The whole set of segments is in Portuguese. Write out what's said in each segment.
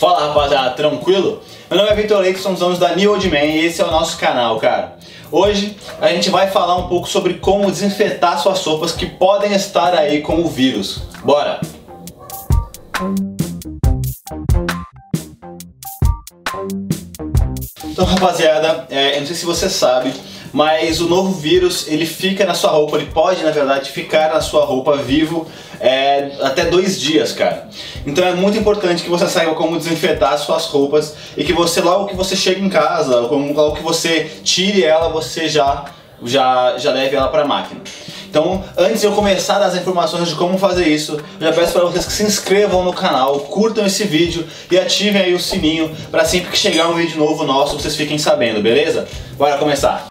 Fala rapaziada, tranquilo? Meu nome é Vitor Leite, somos donos da New Old Man e esse é o nosso canal, cara. Hoje a gente vai falar um pouco sobre como desinfetar suas roupas que podem estar aí com o vírus. Bora! Então rapaziada, é, eu não sei se você sabe, mas o novo vírus ele fica na sua roupa, ele pode na verdade ficar na sua roupa vivo é, até dois dias, cara. Então é muito importante que você saiba como desinfetar suas roupas e que você logo que você chega em casa, logo que você tire ela, você já já já leve ela para a máquina. Então, antes de eu começar as informações de como fazer isso, eu já peço para vocês que se inscrevam no canal, curtam esse vídeo e ativem aí o sininho para sempre que chegar um vídeo novo nosso vocês fiquem sabendo, beleza? Bora começar!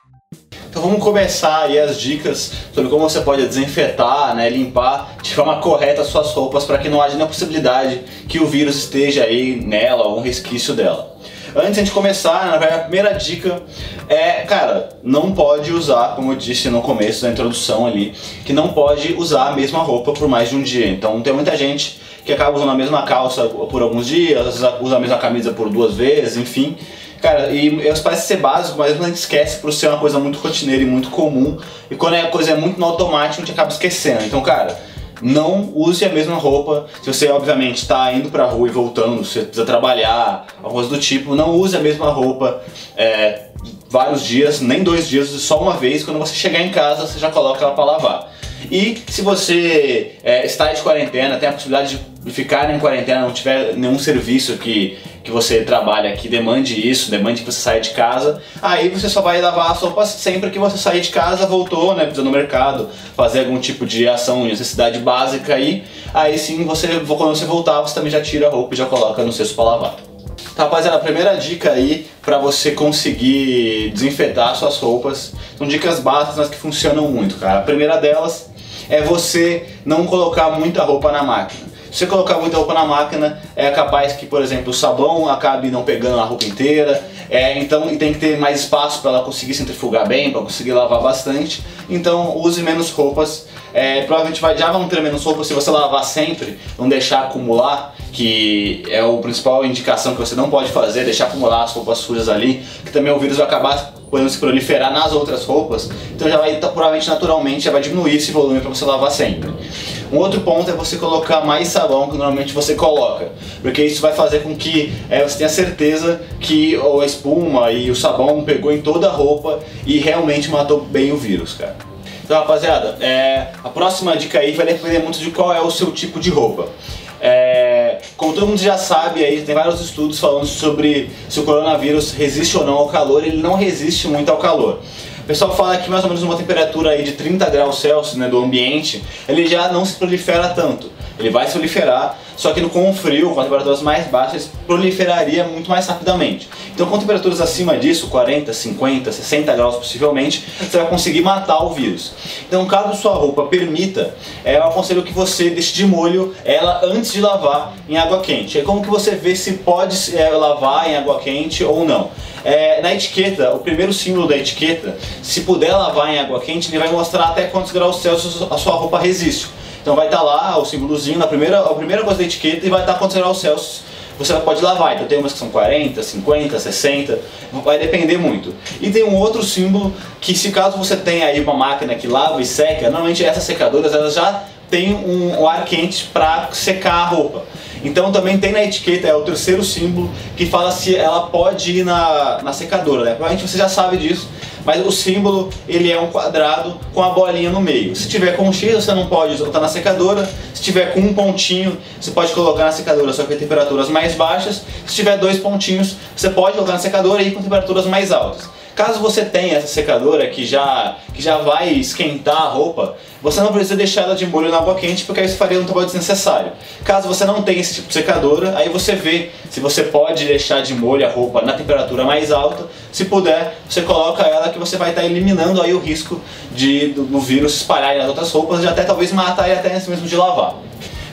Então vamos começar aí as dicas sobre como você pode desinfetar, né, limpar de forma correta as suas roupas para que não haja nenhuma possibilidade que o vírus esteja aí nela ou um resquício dela. Antes de começar, verdade, a primeira dica é, cara, não pode usar, como eu disse no começo da introdução ali, que não pode usar a mesma roupa por mais de um dia. Então tem muita gente que acaba usando a mesma calça por alguns dias, usa a mesma camisa por duas vezes, enfim. Cara, e parece ser básico, mas a gente esquece por ser uma coisa muito rotineira e muito comum. E quando a coisa é muito no automático, a gente acaba esquecendo. Então, cara, não use a mesma roupa. Se você, obviamente, está indo pra rua e voltando, você precisa trabalhar, alguma coisa do tipo, não use a mesma roupa é, vários dias, nem dois dias, só uma vez. Quando você chegar em casa, você já coloca ela para lavar. E se você é, está de quarentena, tem a possibilidade de ficar em quarentena, não tiver nenhum serviço que, que você trabalha que demande isso, demande que você saia de casa, aí você só vai lavar as roupas sempre que você sair de casa, voltou, né, precisa no mercado, fazer algum tipo de ação, necessidade básica aí, aí sim você, quando você voltar, você também já tira a roupa e já coloca no cesto para lavar. Tá, rapaziada, a primeira dica aí para você conseguir desinfetar suas roupas são dicas básicas, mas que funcionam muito, cara. A primeira delas é você não colocar muita roupa na máquina. Se você colocar muita roupa na máquina, é capaz que, por exemplo, o sabão acabe não pegando a roupa inteira. É, então, tem que ter mais espaço para ela conseguir centrifugar bem, para conseguir lavar bastante. Então, use menos roupas. É, provavelmente vai, já vão ter menos roupas se você lavar sempre, não deixar acumular, que é a principal indicação que você não pode fazer, deixar acumular as roupas sujas ali, que também o vírus vai acabar podendo se proliferar nas outras roupas, então já vai provavelmente naturalmente já vai diminuir esse volume para você lavar sempre. Um outro ponto é você colocar mais sabão que normalmente você coloca, porque isso vai fazer com que é, você tenha certeza que a espuma e o sabão pegou em toda a roupa e realmente matou bem o vírus, cara. Então, rapaziada, é, a próxima dica aí vai depender muito de qual é o seu tipo de roupa. É, como todo mundo já sabe, aí tem vários estudos falando sobre se o coronavírus resiste ou não ao calor. Ele não resiste muito ao calor pessoal fala que mais ou menos uma temperatura aí de 30 graus Celsius né, do ambiente, ele já não se prolifera tanto. Ele vai proliferar, só que com o frio, com temperaturas mais baixas, proliferaria muito mais rapidamente. Então com temperaturas acima disso, 40, 50, 60 graus possivelmente, você vai conseguir matar o vírus. Então caso sua roupa permita, é, eu aconselho que você deixe de molho ela antes de lavar em água quente. É como que você vê se pode é, lavar em água quente ou não. É, na etiqueta, o primeiro símbolo da etiqueta, se puder lavar em água quente, ele vai mostrar até quantos graus Celsius a sua roupa resiste. Então vai estar tá lá o símbolozinho na primeira, a primeira coisa da etiqueta e vai estar tá quantos graus Celsius você pode lavar. Então tem umas que são 40, 50, 60, vai depender muito. E tem um outro símbolo que se caso você tenha aí uma máquina que lava e seca, normalmente essas secadoras elas já têm um, um ar quente para secar a roupa. Então também tem na etiqueta, é o terceiro símbolo, que fala se ela pode ir na, na secadora, né? Provavelmente você já sabe disso, mas o símbolo ele é um quadrado com a bolinha no meio. Se tiver com um X você não pode botar na secadora, se tiver com um pontinho você pode colocar na secadora só que a temperaturas mais baixas, se tiver dois pontinhos você pode colocar na secadora e ir com temperaturas mais altas. Caso você tenha essa secadora que já, que já vai esquentar a roupa, você não precisa deixar ela de molho na água quente, porque isso faria um trabalho desnecessário. Caso você não tenha esse tipo de secadora, aí você vê se você pode deixar de molho a roupa na temperatura mais alta. Se puder, você coloca ela que você vai estar eliminando aí o risco de do, do vírus espalhar nas outras roupas e até talvez matar ele até antes mesmo de lavar.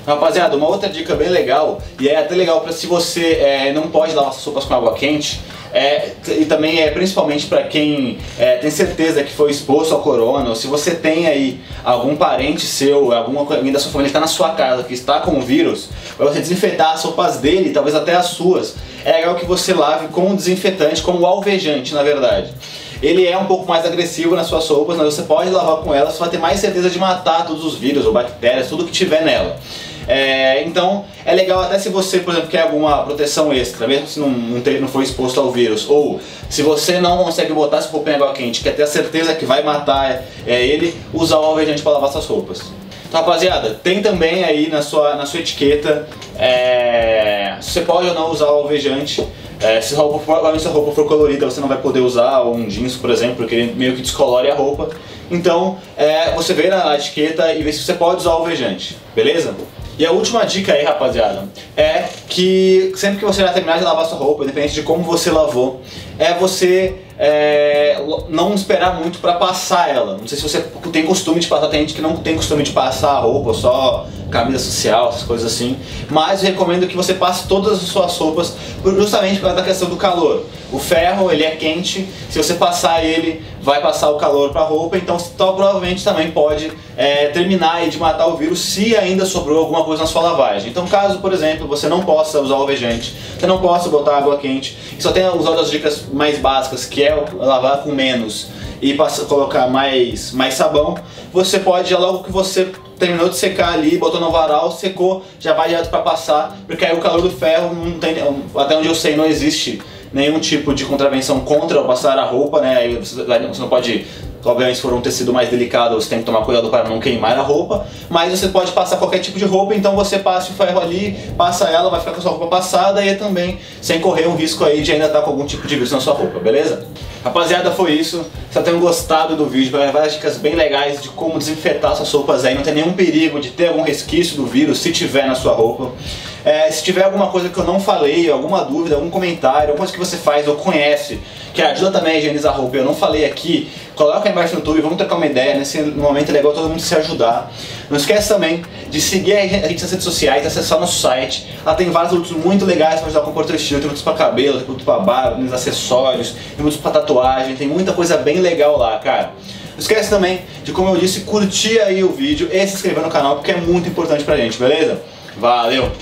Rapaziada, uma outra dica bem legal, e é até legal para se você é, não pode lavar suas roupas com água quente, é, e também é principalmente para quem é, tem certeza que foi exposto ao corona, ou se você tem aí algum parente seu, alguma alguém da sua família que está na sua casa que está com o vírus, para você desinfetar as roupas dele, talvez até as suas, é legal que você lave com desinfetante, com o alvejante, na verdade ele é um pouco mais agressivo nas suas roupas, mas você pode lavar com ela, você vai ter mais certeza de matar todos os vírus ou bactérias, tudo que tiver nela. É, então é legal até se você, por exemplo, quer alguma proteção extra, mesmo se não, não, ter, não for exposto ao vírus, ou se você não consegue botar esse roupa em água quente, quer ter a certeza que vai matar é, ele, usar o alvejante para lavar suas roupas. Então, rapaziada, tem também aí na sua, na sua etiqueta é, você pode ou não usar o alvejante. É, se, a roupa for, se a roupa for colorida, você não vai poder usar um jeans, por exemplo, porque ele meio que descolore a roupa. Então, é, você vê na etiqueta e vê se você pode usar o alvejante, beleza? E a última dica aí, rapaziada, é que sempre que você já terminar de lavar sua roupa, independente de como você lavou, é você é, não esperar muito para passar ela. Não sei se você tem costume de passar, tem gente que não tem costume de passar a roupa, só camisa social, essas coisas assim. Mas recomendo que você passe todas as suas roupas, justamente por causa da questão do calor. O ferro, ele é quente, se você passar ele, vai passar o calor para a roupa, então, então provavelmente também pode é, terminar de matar o vírus se ainda sobrou alguma coisa na sua lavagem. Então, caso, por exemplo, você não possa usar alvejante, você não possa botar água quente, só tenha usado as dicas mais básicas, que é lavar com menos e passa, colocar mais, mais sabão, você pode, logo que você terminou de secar ali, botou no varal, secou, já vai direto para passar, porque aí o calor do ferro não tem, até onde eu sei, não existe nenhum tipo de contravenção contra passar a roupa, né? Aí você, você não pode Obviamente, se for um tecido mais delicado, você tem que tomar cuidado para não queimar a roupa. Mas você pode passar qualquer tipo de roupa, então você passa o ferro ali, passa ela, vai ficar com a sua roupa passada e também sem correr um risco aí de ainda estar com algum tipo de vírus na sua roupa, beleza? Rapaziada, foi isso. Espero tenham gostado do vídeo. Vai várias dicas bem legais de como desinfetar suas roupas aí. Não tem nenhum perigo de ter algum resquício do vírus se tiver na sua roupa. É, se tiver alguma coisa que eu não falei, alguma dúvida, algum comentário, alguma coisa que você faz ou conhece, que ajuda também a higienizar a roupa, eu não falei aqui, coloca aí embaixo no YouTube, vamos trocar uma ideia, nesse momento é legal todo mundo se ajudar. Não esquece também de seguir a gente nas redes sociais, acessar nosso site, lá tem vários produtos muito legais para ajudar com o estilo, tem produtos para cabelo, tem produtos para barba, tem acessórios, tem produtos para tatuagem, tem muita coisa bem legal lá, cara. Não esquece também de, como eu disse, curtir aí o vídeo e se inscrever no canal, porque é muito importante pra gente, beleza? Valeu!